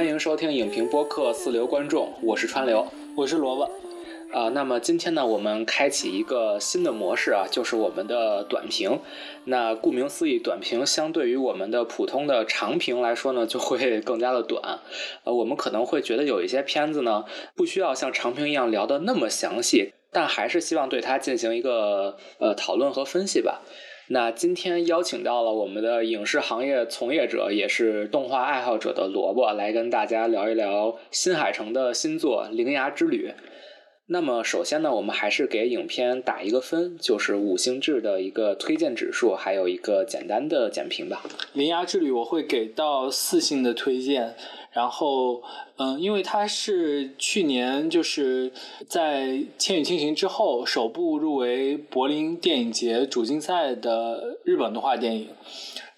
欢迎收听影评播客四流观众，我是川流，我是萝卜。啊，那么今天呢，我们开启一个新的模式啊，就是我们的短评。那顾名思义，短评相对于我们的普通的长评来说呢，就会更加的短。呃，我们可能会觉得有一些片子呢，不需要像长评一样聊的那么详细，但还是希望对它进行一个呃讨论和分析吧。那今天邀请到了我们的影视行业从业者，也是动画爱好者的萝卜，来跟大家聊一聊新海诚的新作《铃芽之旅》。那么首先呢，我们还是给影片打一个分，就是五星制的一个推荐指数，还有一个简单的简评吧。《铃芽之旅》我会给到四星的推荐。然后，嗯，因为它是去年就是在《千与千寻》之后首部入围柏林电影节主竞赛的日本动画电影。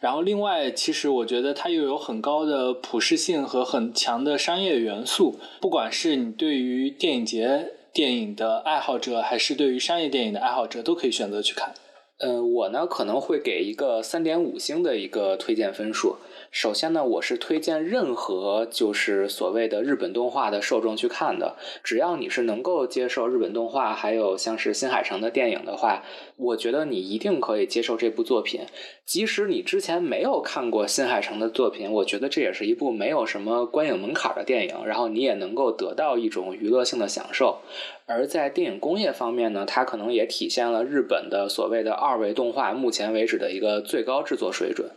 然后，另外，其实我觉得它又有很高的普适性和很强的商业元素。不管是你对于电影节电影的爱好者，还是对于商业电影的爱好者，都可以选择去看。嗯，我呢可能会给一个三点五星的一个推荐分数。首先呢，我是推荐任何就是所谓的日本动画的受众去看的。只要你是能够接受日本动画，还有像是新海诚的电影的话，我觉得你一定可以接受这部作品。即使你之前没有看过新海诚的作品，我觉得这也是一部没有什么观影门槛的电影，然后你也能够得到一种娱乐性的享受。而在电影工业方面呢，它可能也体现了日本的所谓的二维动画目前为止的一个最高制作水准。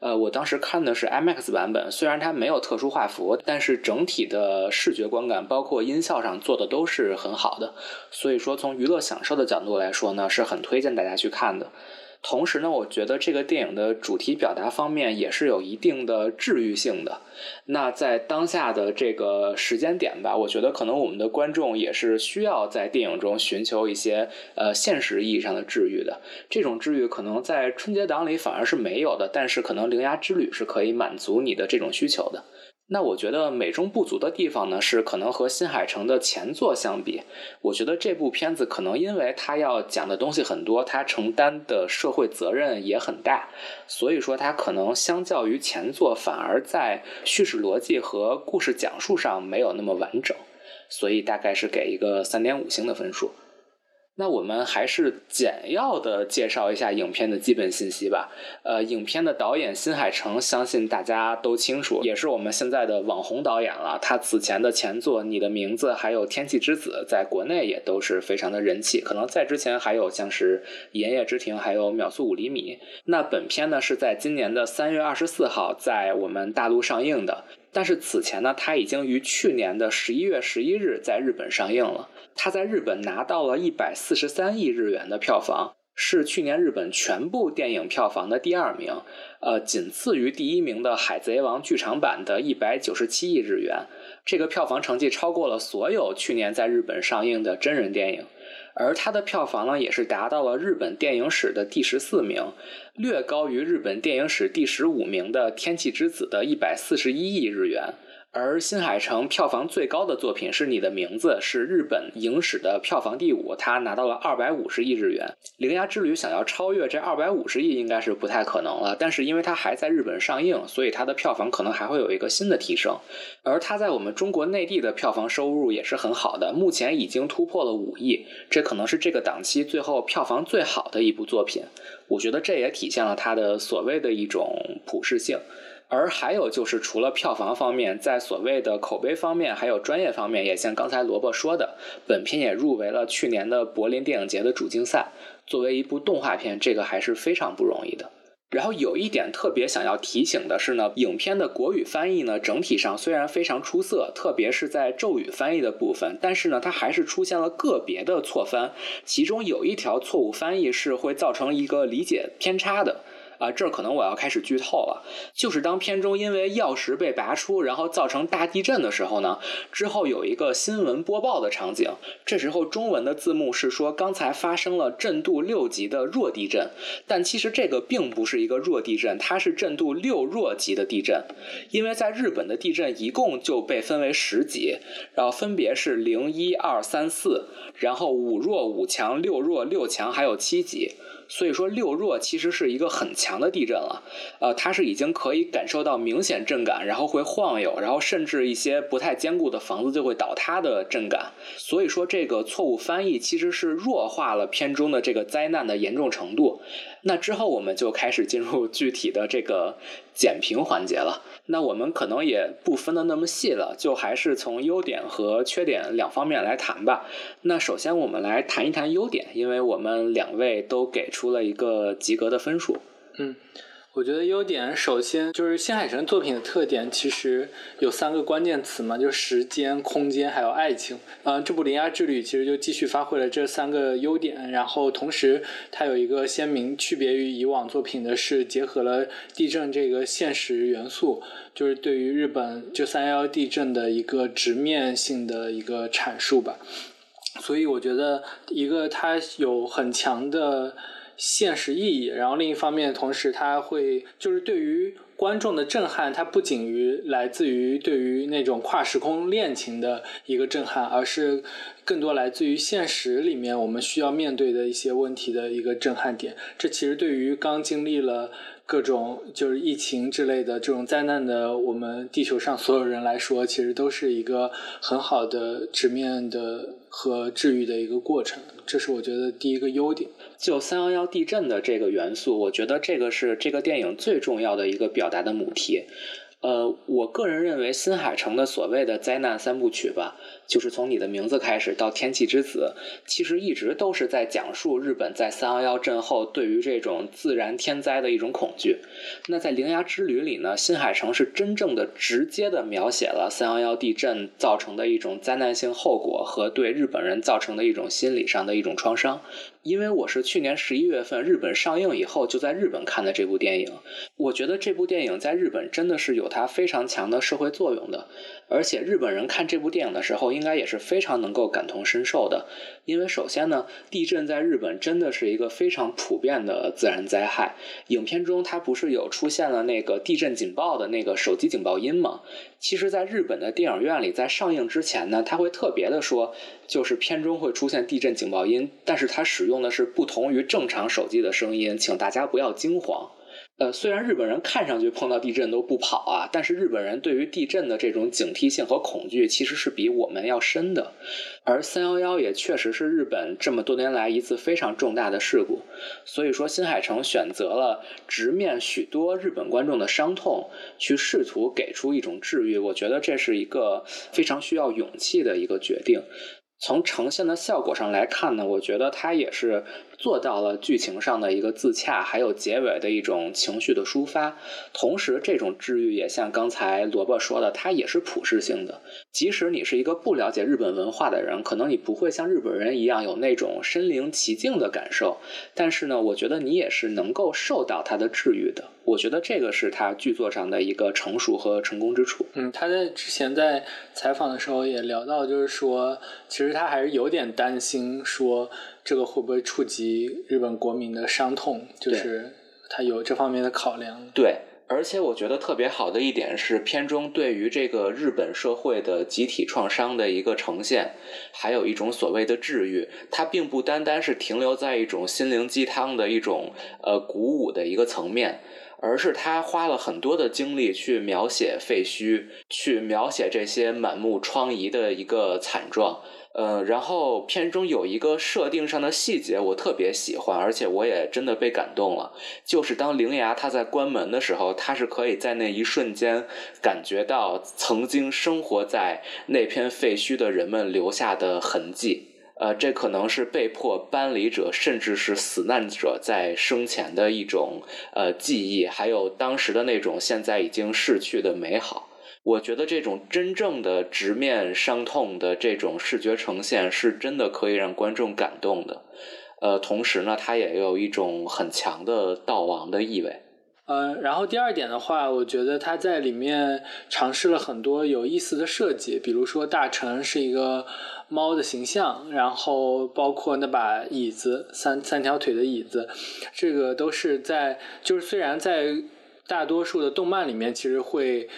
呃，我当时看的是 IMAX 版本，虽然它没有特殊画幅，但是整体的视觉观感，包括音效上做的都是很好的。所以说，从娱乐享受的角度来说呢，是很推荐大家去看的。同时呢，我觉得这个电影的主题表达方面也是有一定的治愈性的。那在当下的这个时间点吧，我觉得可能我们的观众也是需要在电影中寻求一些呃现实意义上的治愈的。这种治愈可能在春节档里反而是没有的，但是可能《铃芽之旅》是可以满足你的这种需求的。那我觉得美中不足的地方呢，是可能和新海诚的前作相比，我觉得这部片子可能因为它要讲的东西很多，它承担的社会责任也很大，所以说它可能相较于前作，反而在叙事逻辑和故事讲述上没有那么完整，所以大概是给一个三点五星的分数。那我们还是简要的介绍一下影片的基本信息吧。呃，影片的导演新海诚，相信大家都清楚，也是我们现在的网红导演了。他此前的前作《你的名字》还有《天气之子》在国内也都是非常的人气。可能在之前还有像是《言叶之庭》还有《秒速五厘米》。那本片呢是在今年的三月二十四号在我们大陆上映的。但是此前呢，它已经于去年的十一月十一日在日本上映了。它在日本拿到了一百四十三亿日元的票房，是去年日本全部电影票房的第二名，呃，仅次于第一名的《海贼王》剧场版的一百九十七亿日元。这个票房成绩超过了所有去年在日本上映的真人电影。而它的票房呢，也是达到了日本电影史的第十四名，略高于日本电影史第十五名的《天气之子》的一百四十一亿日元。而新海诚票房最高的作品是你的名字，是日本影史的票房第五，他拿到了二百五十亿日元。《铃芽之旅》想要超越这二百五十亿，应该是不太可能了。但是因为它还在日本上映，所以它的票房可能还会有一个新的提升。而它在我们中国内地的票房收入也是很好的，目前已经突破了五亿，这可能是这个档期最后票房最好的一部作品。我觉得这也体现了它的所谓的一种普适性。而还有就是，除了票房方面，在所谓的口碑方面，还有专业方面，也像刚才萝卜说的，本片也入围了去年的柏林电影节的主竞赛。作为一部动画片，这个还是非常不容易的。然后有一点特别想要提醒的是呢，影片的国语翻译呢，整体上虽然非常出色，特别是在咒语翻译的部分，但是呢，它还是出现了个别的错翻，其中有一条错误翻译是会造成一个理解偏差的。啊，这儿可能我要开始剧透了。就是当片中因为钥匙被拔出，然后造成大地震的时候呢，之后有一个新闻播报的场景。这时候中文的字幕是说刚才发生了震度六级的弱地震，但其实这个并不是一个弱地震，它是震度六弱级的地震。因为在日本的地震一共就被分为十级，然后分别是零一二三四，然后五弱五强六弱六强还有七级。所以说六弱其实是一个很强强的地震了，呃，它是已经可以感受到明显震感，然后会晃悠，然后甚至一些不太坚固的房子就会倒塌的震感。所以说这个错误翻译其实是弱化了片中的这个灾难的严重程度。那之后我们就开始进入具体的这个简评环节了。那我们可能也不分的那么细了，就还是从优点和缺点两方面来谈吧。那首先我们来谈一谈优点，因为我们两位都给出了一个及格的分数。嗯。我觉得优点首先就是新海诚作品的特点，其实有三个关键词嘛，就时间、空间还有爱情。嗯，这部《铃芽之旅》其实就继续发挥了这三个优点，然后同时它有一个鲜明区别于以往作品的是结合了地震这个现实元素，就是对于日本就三幺幺地震的一个直面性的一个阐述吧。所以我觉得一个它有很强的。现实意义，然后另一方面，同时它会就是对于观众的震撼，它不仅于来自于对于那种跨时空恋情的一个震撼，而是更多来自于现实里面我们需要面对的一些问题的一个震撼点。这其实对于刚经历了各种就是疫情之类的这种灾难的我们地球上所有人来说，其实都是一个很好的直面的和治愈的一个过程。这是我觉得第一个优点。就三幺幺地震的这个元素，我觉得这个是这个电影最重要的一个表达的母题。呃，我个人认为新海诚的所谓的灾难三部曲吧，就是从你的名字开始到天气之子，其实一直都是在讲述日本在三幺幺震后对于这种自然天灾的一种恐惧。那在铃芽之旅里呢，新海诚是真正的直接的描写了三幺幺地震造成的一种灾难性后果和对日本人造成的一种心理上的一种创伤。因为我是去年十一月份日本上映以后就在日本看的这部电影，我觉得这部电影在日本真的是有它非常强的社会作用的。而且日本人看这部电影的时候，应应该也是非常能够感同身受的，因为首先呢，地震在日本真的是一个非常普遍的自然灾害。影片中它不是有出现了那个地震警报的那个手机警报音吗？其实，在日本的电影院里，在上映之前呢，他会特别的说，就是片中会出现地震警报音，但是它使用的是不同于正常手机的声音，请大家不要惊慌。呃，虽然日本人看上去碰到地震都不跑啊，但是日本人对于地震的这种警惕性和恐惧其实是比我们要深的。而三幺幺也确实是日本这么多年来一次非常重大的事故，所以说新海诚选择了直面许多日本观众的伤痛，去试图给出一种治愈。我觉得这是一个非常需要勇气的一个决定。从呈现的效果上来看呢，我觉得它也是做到了剧情上的一个自洽，还有结尾的一种情绪的抒发。同时，这种治愈也像刚才萝卜说的，它也是普世性的。即使你是一个不了解日本文化的人，可能你不会像日本人一样有那种身临其境的感受，但是呢，我觉得你也是能够受到它的治愈的。我觉得这个是他剧作上的一个成熟和成功之处。嗯，他在之前在采访的时候也聊到，就是说，其实他还是有点担心，说这个会不会触及日本国民的伤痛，就是他有这方面的考量。对，而且我觉得特别好的一点是，片中对于这个日本社会的集体创伤的一个呈现，还有一种所谓的治愈，它并不单单是停留在一种心灵鸡汤的一种呃鼓舞的一个层面。而是他花了很多的精力去描写废墟，去描写这些满目疮痍的一个惨状。呃，然后片中有一个设定上的细节，我特别喜欢，而且我也真的被感动了。就是当灵牙他在关门的时候，他是可以在那一瞬间感觉到曾经生活在那片废墟的人们留下的痕迹。呃，这可能是被迫搬离者，甚至是死难者在生前的一种呃记忆，还有当时的那种现在已经逝去的美好。我觉得这种真正的直面伤痛的这种视觉呈现，是真的可以让观众感动的。呃，同时呢，它也有一种很强的悼亡的意味。嗯，然后第二点的话，我觉得他在里面尝试了很多有意思的设计，比如说大臣是一个。猫的形象，然后包括那把椅子，三三条腿的椅子，这个都是在就是虽然在大多数的动漫里面，其实会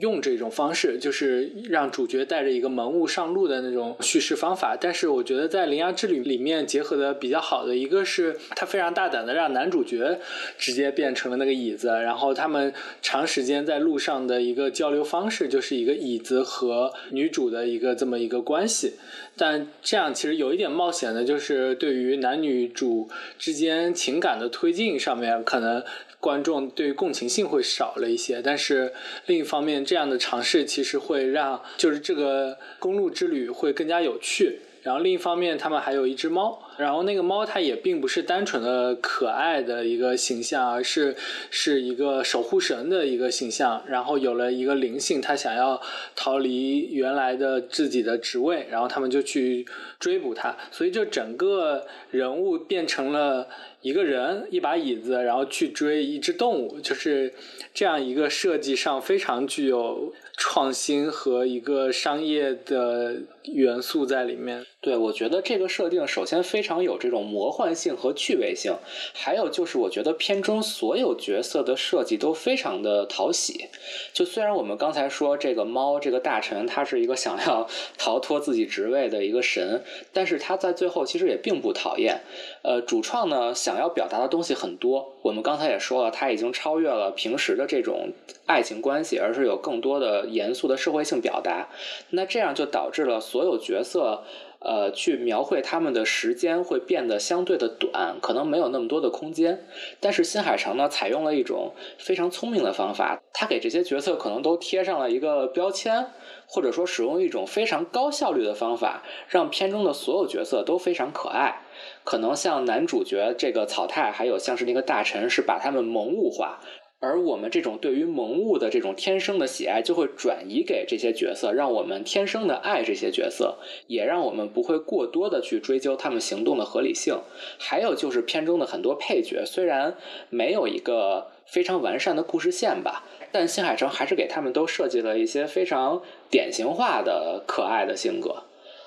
用这种方式，就是让主角带着一个萌物上路的那种叙事方法。但是我觉得在《铃芽之旅》里面结合的比较好的一个是，他非常大胆的让男主角直接变成了那个椅子，然后他们长时间在路上的一个交流方式就是一个椅子和女主的一个这么一个关系。但这样其实有一点冒险的，就是对于男女主之间情感的推进上面可能。观众对于共情性会少了一些，但是另一方面，这样的尝试其实会让就是这个公路之旅会更加有趣。然后另一方面，他们还有一只猫，然后那个猫它也并不是单纯的可爱的一个形象，而是是一个守护神的一个形象。然后有了一个灵性，它想要逃离原来的自己的职位，然后他们就去追捕它，所以就整个人物变成了。一个人一把椅子，然后去追一只动物，就是这样一个设计上非常具有创新和一个商业的元素在里面。对，我觉得这个设定首先非常有这种魔幻性和趣味性，还有就是我觉得片中所有角色的设计都非常的讨喜。就虽然我们刚才说这个猫这个大臣他是一个想要逃脱自己职位的一个神，但是他在最后其实也并不讨厌。呃，主创呢想要表达的东西很多，我们刚才也说了，他已经超越了平时的这种爱情关系，而是有更多的严肃的社会性表达。那这样就导致了所有角色。呃，去描绘他们的时间会变得相对的短，可能没有那么多的空间。但是新海诚呢，采用了一种非常聪明的方法，他给这些角色可能都贴上了一个标签，或者说使用一种非常高效率的方法，让片中的所有角色都非常可爱。可能像男主角这个草太，还有像是那个大臣，是把他们萌物化。而我们这种对于萌物的这种天生的喜爱，就会转移给这些角色，让我们天生的爱这些角色，也让我们不会过多的去追究他们行动的合理性。还有就是片中的很多配角，虽然没有一个非常完善的故事线吧，但新海诚还是给他们都设计了一些非常典型化的可爱的性格。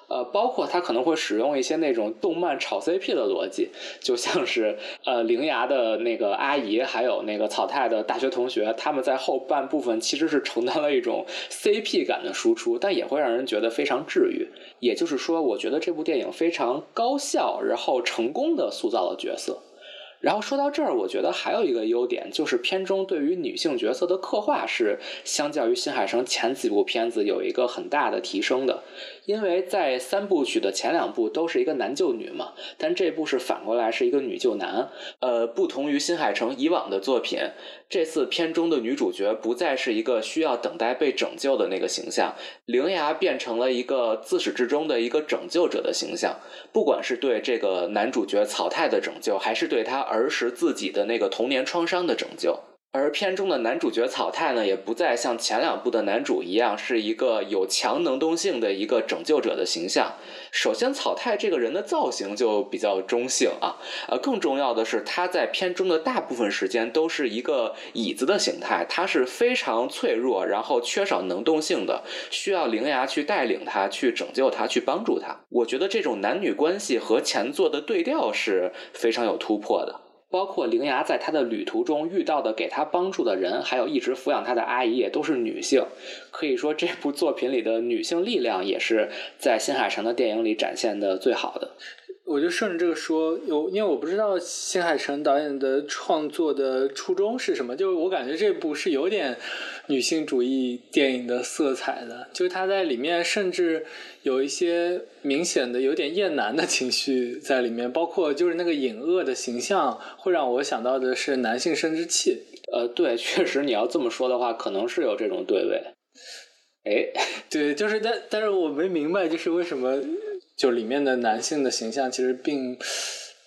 呃，包括他可能会使用一些那种动漫炒 CP 的逻辑，就像是呃铃芽的那个阿姨，还有那个草太的大学同学，他们在后半部分其实是承担了一种 CP 感的输出，但也会让人觉得非常治愈。也就是说，我觉得这部电影非常高效，然后成功的塑造了角色。然后说到这儿，我觉得还有一个优点，就是片中对于女性角色的刻画是相较于新海诚前几部片子有一个很大的提升的。因为在三部曲的前两部都是一个男救女嘛，但这部是反过来是一个女救男。呃，不同于新海诚以往的作品，这次片中的女主角不再是一个需要等待被拯救的那个形象，灵芽变成了一个自始至终的一个拯救者的形象。不管是对这个男主角草太的拯救，还是对他儿时自己的那个童年创伤的拯救。而片中的男主角草太呢，也不再像前两部的男主一样是一个有强能动性的一个拯救者的形象。首先，草太这个人的造型就比较中性啊，呃，更重要的是他在片中的大部分时间都是一个椅子的形态，他是非常脆弱，然后缺少能动性的，需要灵牙去带领他，去拯救他，去帮助他。我觉得这种男女关系和前作的对调是非常有突破的。包括灵牙在他的旅途中遇到的给他帮助的人，还有一直抚养他的阿姨，也都是女性。可以说，这部作品里的女性力量也是在新海诚的电影里展现的最好的。我就顺着这个说，有因为我不知道新海诚导演的创作的初衷是什么，就是我感觉这部是有点女性主义电影的色彩的，就是他在里面甚至有一些明显的有点厌男的情绪在里面，包括就是那个隐恶的形象会让我想到的是男性生殖器。呃，对，确实你要这么说的话，可能是有这种对位。哎，对，就是但但是我没明白，就是为什么。就里面的男性的形象其实并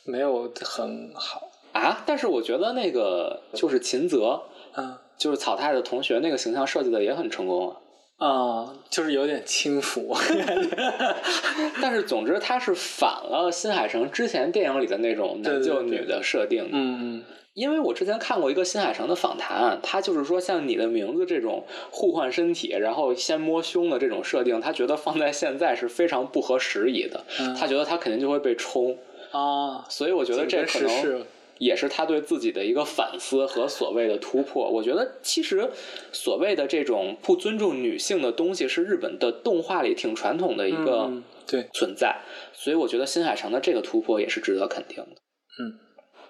没有很好啊，但是我觉得那个就是秦泽，嗯，就是草太的同学那个形象设计的也很成功啊，啊，就是有点轻浮，但是总之他是反了新海诚之前电影里的那种男救女的设定，嗯嗯。因为我之前看过一个新海诚的访谈，他就是说像你的名字这种互换身体，然后先摸胸的这种设定，他觉得放在现在是非常不合时宜的。他觉得他肯定就会被冲。啊，所以我觉得这可能也是他对自己的一个反思和所谓的突破。我觉得其实所谓的这种不尊重女性的东西，是日本的动画里挺传统的一个对存在。所以我觉得新海诚的这个突破也是值得肯定的。嗯。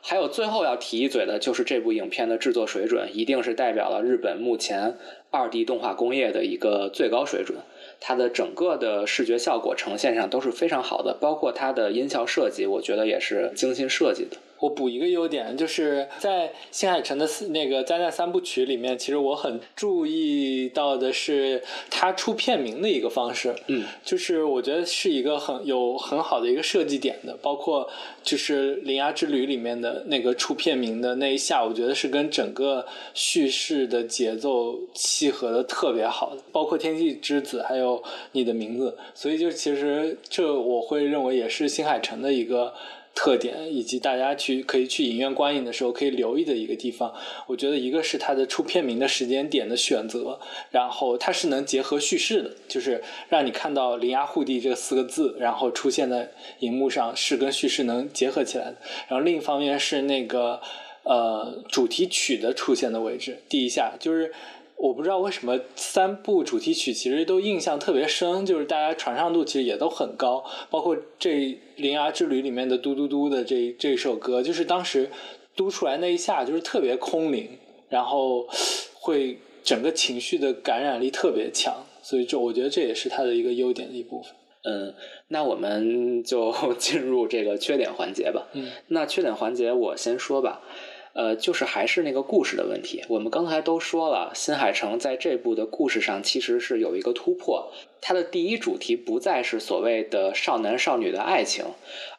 还有最后要提一嘴的，就是这部影片的制作水准，一定是代表了日本目前二 D 动画工业的一个最高水准。它的整个的视觉效果呈现上都是非常好的，包括它的音效设计，我觉得也是精心设计的。我补一个优点，就是在新海诚的那个灾难三部曲里面，其实我很注意到的是他出片名的一个方式，嗯，就是我觉得是一个很有很好的一个设计点的，包括就是《铃芽之旅》里面的那个出片名的那一下，我觉得是跟整个叙事的节奏契合的特别好的，包括《天气之子》还有你的名字，所以就其实这我会认为也是新海诚的一个。特点以及大家去可以去影院观影的时候可以留意的一个地方，我觉得一个是它的出片名的时间点的选择，然后它是能结合叙事的，就是让你看到“铃芽护地”这四个字，然后出现在荧幕上是跟叙事能结合起来的。然后另一方面是那个呃主题曲的出现的位置，第一下就是。我不知道为什么三部主题曲其实都印象特别深，就是大家传唱度其实也都很高，包括这《铃芽之旅》里面的“嘟嘟嘟”的这这首歌，就是当时嘟出来那一下就是特别空灵，然后会整个情绪的感染力特别强，所以这我觉得这也是它的一个优点的一部分。嗯，那我们就 进入这个缺点环节吧。嗯，那缺点环节我先说吧。呃，就是还是那个故事的问题。我们刚才都说了，新海诚在这部的故事上其实是有一个突破。他的第一主题不再是所谓的少男少女的爱情，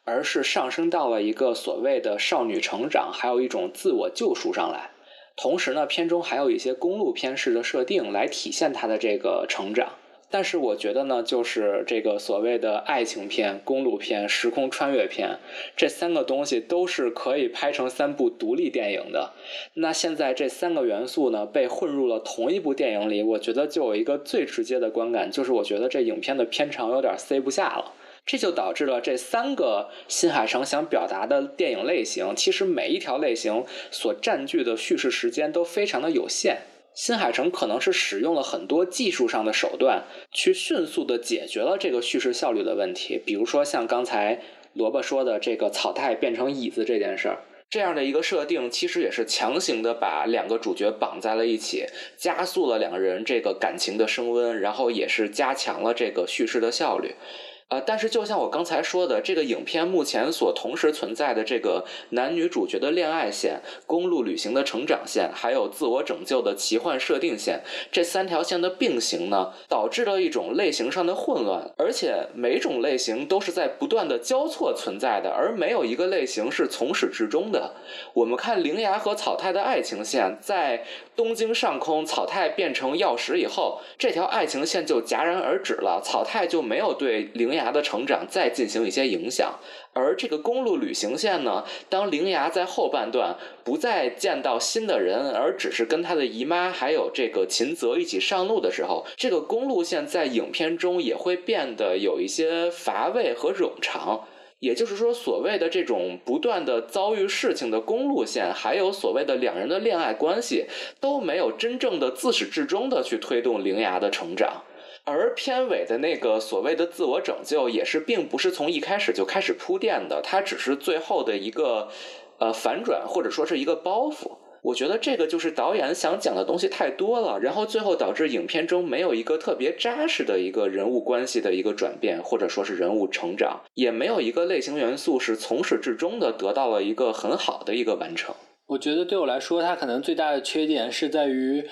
而是上升到了一个所谓的少女成长，还有一种自我救赎上来。同时呢，片中还有一些公路片式的设定来体现他的这个成长。但是我觉得呢，就是这个所谓的爱情片、公路片、时空穿越片，这三个东西都是可以拍成三部独立电影的。那现在这三个元素呢，被混入了同一部电影里，我觉得就有一个最直接的观感，就是我觉得这影片的片长有点塞不下了。这就导致了这三个新海诚想表达的电影类型，其实每一条类型所占据的叙事时间都非常的有限。新海诚可能是使用了很多技术上的手段，去迅速的解决了这个叙事效率的问题。比如说像刚才萝卜说的这个草太变成椅子这件事儿，这样的一个设定，其实也是强行的把两个主角绑在了一起，加速了两个人这个感情的升温，然后也是加强了这个叙事的效率。呃，但是就像我刚才说的，这个影片目前所同时存在的这个男女主角的恋爱线、公路旅行的成长线，还有自我拯救的奇幻设定线，这三条线的并行呢，导致了一种类型上的混乱，而且每种类型都是在不断的交错存在的，而没有一个类型是从始至终的。我们看铃芽和草太的爱情线，在东京上空草太变成药石以后，这条爱情线就戛然而止了，草太就没有对铃。牙的成长再进行一些影响，而这个公路旅行线呢，当铃芽在后半段不再见到新的人，而只是跟他的姨妈还有这个秦泽一起上路的时候，这个公路线在影片中也会变得有一些乏味和冗长。也就是说，所谓的这种不断的遭遇事情的公路线，还有所谓的两人的恋爱关系，都没有真正的自始至终的去推动铃芽的成长。而片尾的那个所谓的自我拯救，也是并不是从一开始就开始铺垫的，它只是最后的一个呃反转，或者说是一个包袱。我觉得这个就是导演想讲的东西太多了，然后最后导致影片中没有一个特别扎实的一个人物关系的一个转变，或者说是人物成长，也没有一个类型元素是从始至终的得到了一个很好的一个完成。我觉得对我来说，它可能最大的缺点是在于，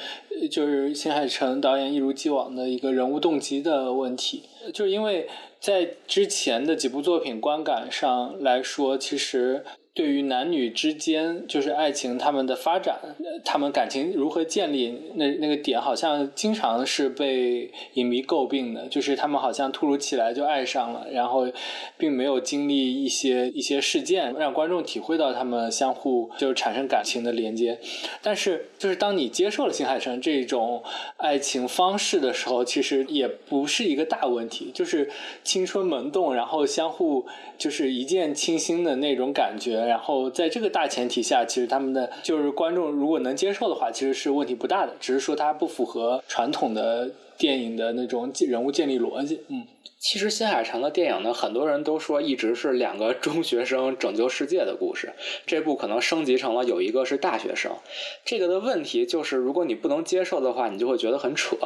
就是新海诚导演一如既往的一个人物动机的问题，就是因为在之前的几部作品观感上来说，其实。对于男女之间就是爱情他们的发展，他们感情如何建立，那那个点好像经常是被影迷诟病的，就是他们好像突如其来就爱上了，然后并没有经历一些一些事件让观众体会到他们相互就是产生感情的连接。但是就是当你接受了新海诚这种爱情方式的时候，其实也不是一个大问题，就是青春萌动，然后相互就是一见倾心的那种感觉。然后在这个大前提下，其实他们的就是观众如果能接受的话，其实是问题不大的，只是说它不符合传统的电影的那种人物建立逻辑。嗯。其实新海诚的电影呢，很多人都说一直是两个中学生拯救世界的故事。这部可能升级成了有一个是大学生。这个的问题就是，如果你不能接受的话，你就会觉得很扯。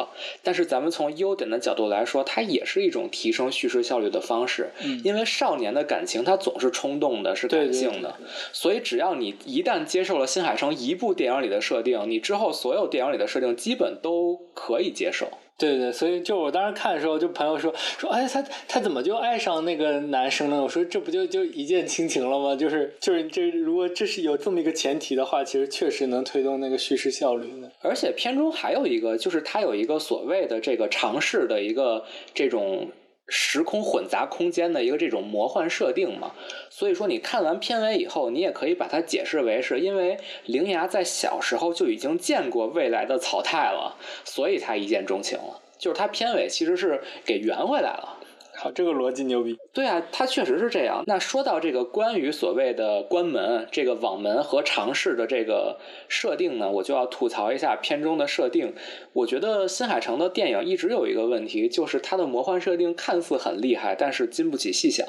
但是咱们从优点的角度来说，它也是一种提升叙事效率的方式。因为少年的感情它总是冲动的，是感性的。所以只要你一旦接受了新海诚一部电影里的设定，你之后所有电影里的设定基本都可以接受。对对，所以就我当时看的时候，就朋友说说，哎，他他怎么就爱上那个男生了？我说这不就就一见倾情了吗？就是就是这，如果这是有这么一个前提的话，其实确实能推动那个叙事效率的。而且片中还有一个，就是他有一个所谓的这个尝试的一个这种。时空混杂空间的一个这种魔幻设定嘛，所以说你看完片尾以后，你也可以把它解释为是因为铃芽在小时候就已经见过未来的草太了，所以他一见钟情了。就是他片尾其实是给圆回来了。好，这个逻辑牛逼。对啊，它确实是这样。那说到这个关于所谓的关门、这个网门和尝试的这个设定呢，我就要吐槽一下片中的设定。我觉得新海诚的电影一直有一个问题，就是它的魔幻设定看似很厉害，但是经不起细想。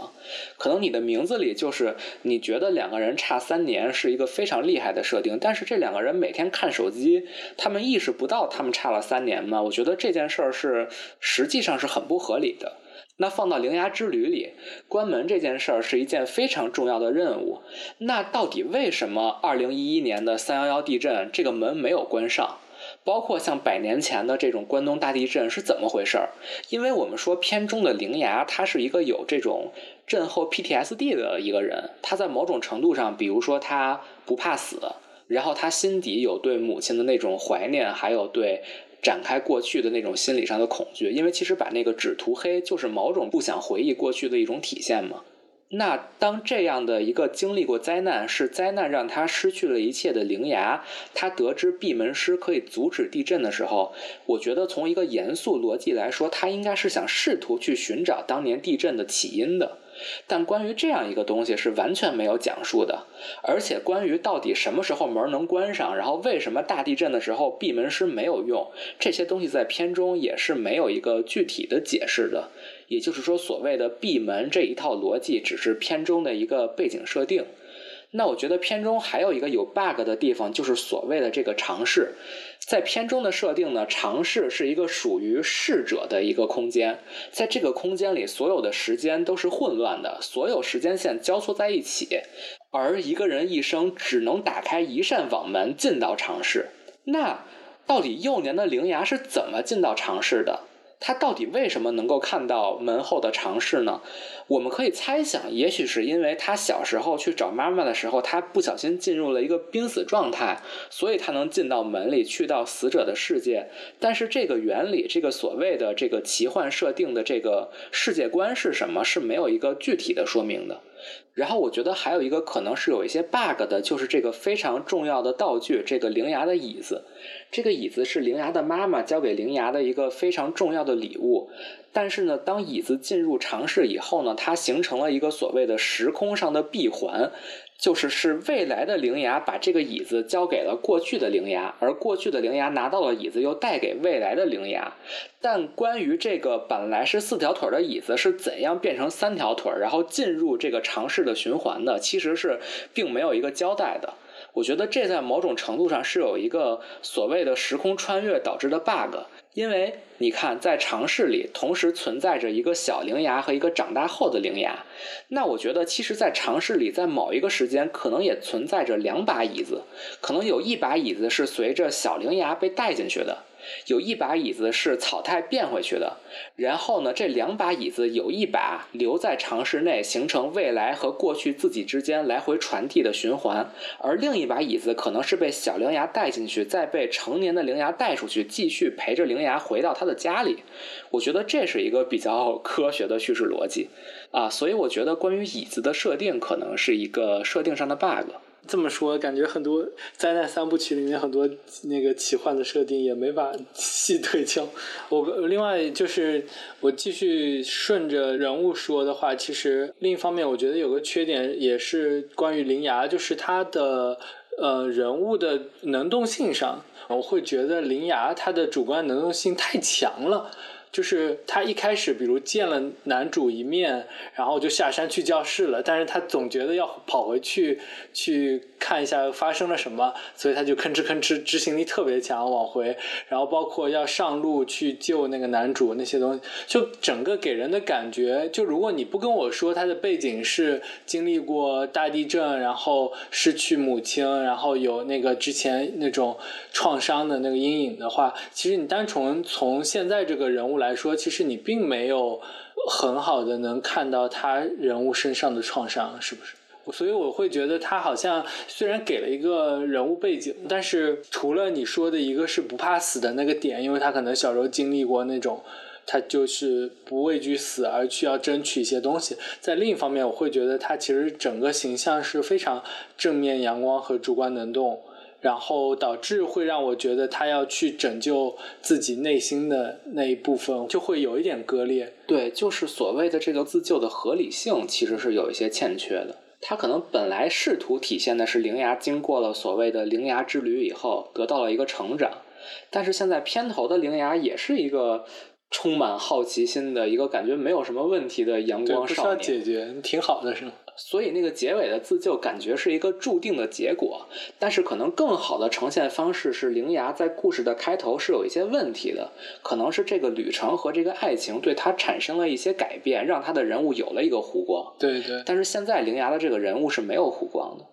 可能你的名字里就是你觉得两个人差三年是一个非常厉害的设定，但是这两个人每天看手机，他们意识不到他们差了三年吗？我觉得这件事儿是实际上是很不合理的。那放到《铃芽之旅》里，关门这件事儿是一件非常重要的任务。那到底为什么2011年的311地震这个门没有关上？包括像百年前的这种关东大地震是怎么回事儿？因为我们说片中的铃芽，他是一个有这种震后 PTSD 的一个人，他在某种程度上，比如说他不怕死，然后他心底有对母亲的那种怀念，还有对。展开过去的那种心理上的恐惧，因为其实把那个纸涂黑，就是某种不想回忆过去的一种体现嘛。那当这样的一个经历过灾难，是灾难让他失去了一切的灵牙，他得知闭门师可以阻止地震的时候，我觉得从一个严肃逻辑来说，他应该是想试图去寻找当年地震的起因的。但关于这样一个东西是完全没有讲述的，而且关于到底什么时候门能关上，然后为什么大地震的时候闭门师没有用，这些东西在片中也是没有一个具体的解释的。也就是说，所谓的闭门这一套逻辑只是片中的一个背景设定。那我觉得片中还有一个有 bug 的地方，就是所谓的这个尝试。在片中的设定呢，尝试是一个属于逝者的一个空间，在这个空间里，所有的时间都是混乱的，所有时间线交错在一起，而一个人一生只能打开一扇网门进到尝试。那到底幼年的灵牙是怎么进到尝试的？他到底为什么能够看到门后的尝试呢？我们可以猜想，也许是因为他小时候去找妈妈的时候，他不小心进入了一个濒死状态，所以他能进到门里，去到死者的世界。但是这个原理，这个所谓的这个奇幻设定的这个世界观是什么，是没有一个具体的说明的。然后我觉得还有一个可能是有一些 bug 的，就是这个非常重要的道具，这个灵牙的椅子。这个椅子是灵牙的妈妈交给灵牙的一个非常重要的礼物。但是呢，当椅子进入尝试以后呢，它形成了一个所谓的时空上的闭环。就是是未来的灵牙把这个椅子交给了过去的灵牙，而过去的灵牙拿到了椅子，又带给未来的灵牙。但关于这个本来是四条腿的椅子是怎样变成三条腿，然后进入这个尝试的循环的，其实是并没有一个交代的。我觉得这在某种程度上是有一个所谓的时空穿越导致的 bug。因为你看，在尝试里同时存在着一个小灵牙和一个长大后的灵牙，那我觉得其实，在尝试里，在某一个时间可能也存在着两把椅子，可能有一把椅子是随着小灵牙被带进去的。有一把椅子是草太变回去的，然后呢，这两把椅子有一把留在尝试内，形成未来和过去自己之间来回传递的循环，而另一把椅子可能是被小灵牙带进去，再被成年的灵牙带出去，继续陪着灵牙回到他的家里。我觉得这是一个比较科学的叙事逻辑啊，所以我觉得关于椅子的设定可能是一个设定上的 bug。这么说，感觉很多灾难三部曲里面很多那个奇幻的设定也没法细推敲。我另外就是我继续顺着人物说的话，其实另一方面，我觉得有个缺点也是关于铃芽，就是他的呃人物的能动性上，我会觉得铃芽他的主观能动性太强了。就是他一开始，比如见了男主一面，然后就下山去教室了。但是他总觉得要跑回去去看一下发生了什么，所以他就吭哧吭哧，执行力特别强，往回。然后包括要上路去救那个男主那些东西，就整个给人的感觉，就如果你不跟我说他的背景是经历过大地震，然后失去母亲，然后有那个之前那种创伤的那个阴影的话，其实你单纯从现在这个人物。来说，其实你并没有很好的能看到他人物身上的创伤，是不是？所以我会觉得他好像虽然给了一个人物背景，但是除了你说的一个是不怕死的那个点，因为他可能小时候经历过那种，他就是不畏惧死而去要争取一些东西。在另一方面，我会觉得他其实整个形象是非常正面、阳光和主观能动。然后导致会让我觉得他要去拯救自己内心的那一部分，就会有一点割裂。对，就是所谓的这个自救的合理性，其实是有一些欠缺的。他可能本来试图体现的是灵牙经过了所谓的灵牙之旅以后得到了一个成长，但是现在片头的灵牙也是一个充满好奇心的一个感觉没有什么问题的阳光少年，解决挺好的是吗？所以那个结尾的自救感觉是一个注定的结果，但是可能更好的呈现方式是灵牙在故事的开头是有一些问题的，可能是这个旅程和这个爱情对他产生了一些改变，让他的人物有了一个弧光。对对。但是现在灵牙的这个人物是没有弧光的。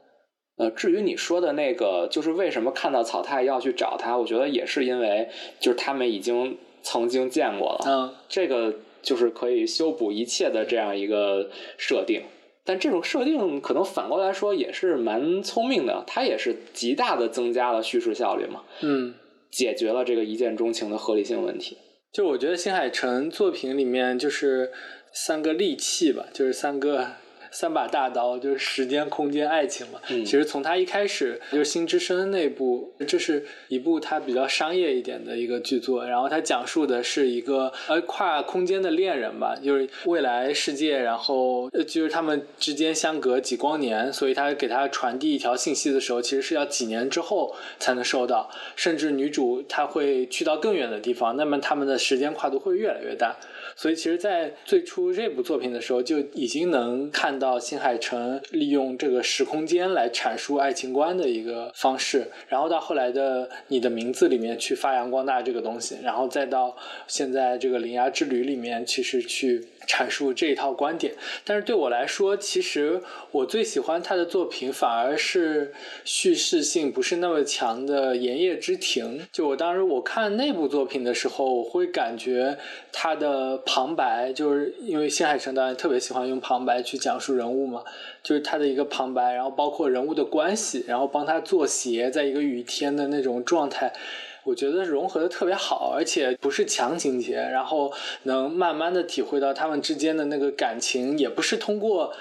呃，至于你说的那个，就是为什么看到草太要去找他，我觉得也是因为就是他们已经曾经见过了。嗯。这个就是可以修补一切的这样一个设定。但这种设定可能反过来说也是蛮聪明的，它也是极大的增加了叙事效率嘛，嗯，解决了这个一见钟情的合理性问题。就我觉得新海诚作品里面就是三个利器吧，就是三个。三把大刀就是时间、空间、爱情嘛。其实从他一开始就是《心之声》那部，这是一部他比较商业一点的一个剧作。然后他讲述的是一个呃跨空间的恋人吧，就是未来世界，然后就是他们之间相隔几光年，所以他给他传递一条信息的时候，其实是要几年之后才能收到。甚至女主她会去到更远的地方，那么他们的时间跨度会越来越大。所以其实，在最初这部作品的时候，就已经能看到新海诚利用这个时空间来阐述爱情观的一个方式，然后到后来的《你的名字》里面去发扬光大这个东西，然后再到现在这个《铃芽之旅》里面，其实去。阐述这一套观点，但是对我来说，其实我最喜欢他的作品反而是叙事性不是那么强的《盐业之庭》。就我当时我看那部作品的时候，我会感觉他的旁白，就是因为新海诚导演特别喜欢用旁白去讲述人物嘛，就是他的一个旁白，然后包括人物的关系，然后帮他做鞋，在一个雨天的那种状态。我觉得融合的特别好，而且不是强情节，然后能慢慢的体会到他们之间的那个感情，也不是通过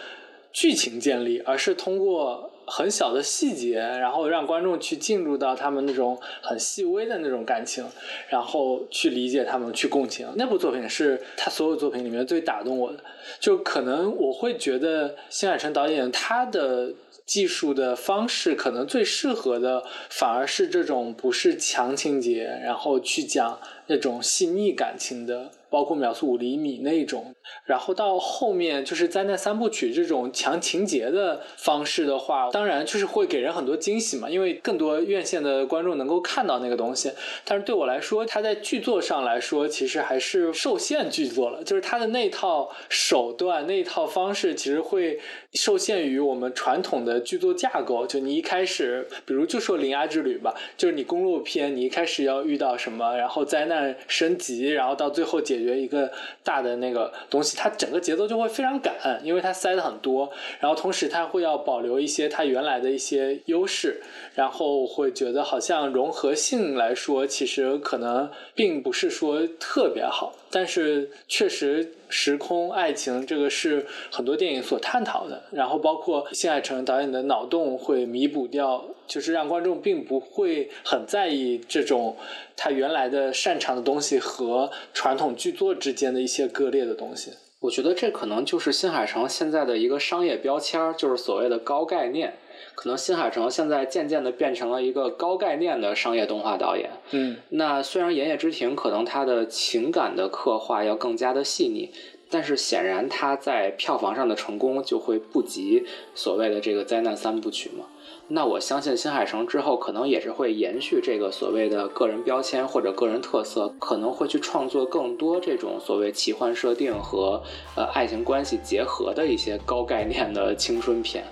剧情建立，而是通过很小的细节，然后让观众去进入到他们那种很细微的那种感情，然后去理解他们，去共情。那部作品是他所有作品里面最打动我的，就可能我会觉得新海诚导演他的。技术的方式可能最适合的，反而是这种不是强情节，然后去讲那种细腻感情的。包括秒速五厘米那种，然后到后面就是灾难三部曲这种强情节的方式的话，当然就是会给人很多惊喜嘛，因为更多院线的观众能够看到那个东西。但是对我来说，它在剧作上来说，其实还是受限剧作了，就是它的那套手段、那套方式，其实会受限于我们传统的剧作架构。就你一开始，比如就说《铃芽之旅》吧，就是你公路片，你一开始要遇到什么，然后灾难升级，然后到最后解。解决一个大的那个东西，它整个节奏就会非常赶，因为它塞的很多，然后同时它会要保留一些它原来的一些优势，然后会觉得好像融合性来说，其实可能并不是说特别好，但是确实时空爱情，这个是很多电影所探讨的。然后包括新海诚导演的脑洞会弥补掉，就是让观众并不会很在意这种他原来的擅长的东西和传统剧作之间的一些割裂的东西。我觉得这可能就是新海诚现在的一个商业标签，就是所谓的高概念。可能新海诚现在渐渐的变成了一个高概念的商业动画导演。嗯，那虽然《言叶之庭》可能他的情感的刻画要更加的细腻，但是显然它在票房上的成功就会不及所谓的这个灾难三部曲嘛。那我相信新海诚之后可能也是会延续这个所谓的个人标签或者个人特色，可能会去创作更多这种所谓奇幻设定和呃爱情关系结合的一些高概念的青春片。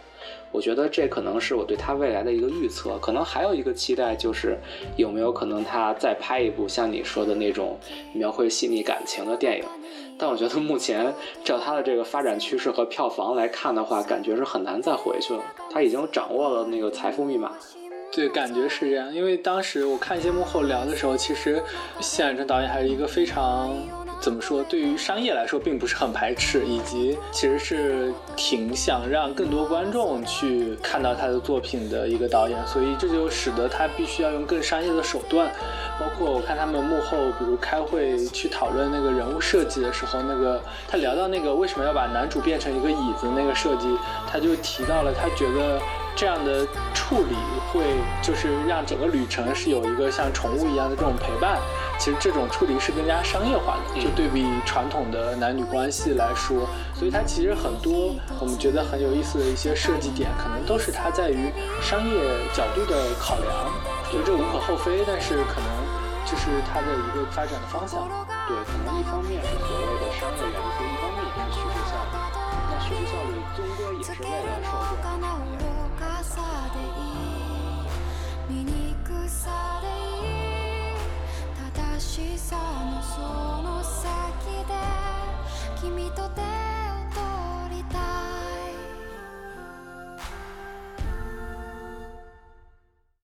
我觉得这可能是我对他未来的一个预测，可能还有一个期待就是有没有可能他再拍一部像你说的那种描绘细腻感情的电影。但我觉得目前照他的这个发展趋势和票房来看的话，感觉是很难再回去了。他已经掌握了那个财富密码。对，感觉是这样。因为当时我看节目后聊的时候，其实谢海诚导演还是一个非常。怎么说？对于商业来说，并不是很排斥，以及其实是挺想让更多观众去看到他的作品的一个导演，所以这就使得他必须要用更商业的手段。包括我看他们幕后，比如开会去讨论那个人物设计的时候，那个他聊到那个为什么要把男主变成一个椅子那个设计，他就提到了他觉得。这样的处理会就是让整个旅程是有一个像宠物一样的这种陪伴。其实这种处理是更加商业化的，就对比传统的男女关系来说。所以它其实很多我们觉得很有意思的一些设计点，可能都是它在于商业角度的考量。觉得这无可厚非，但是可能就是它的一个发展的方向。对，可能一方面是所谓的商业元素，一方面也是叙事效率。那叙事效率终归也是为了受众。さでいい正 しさのその先で君と出会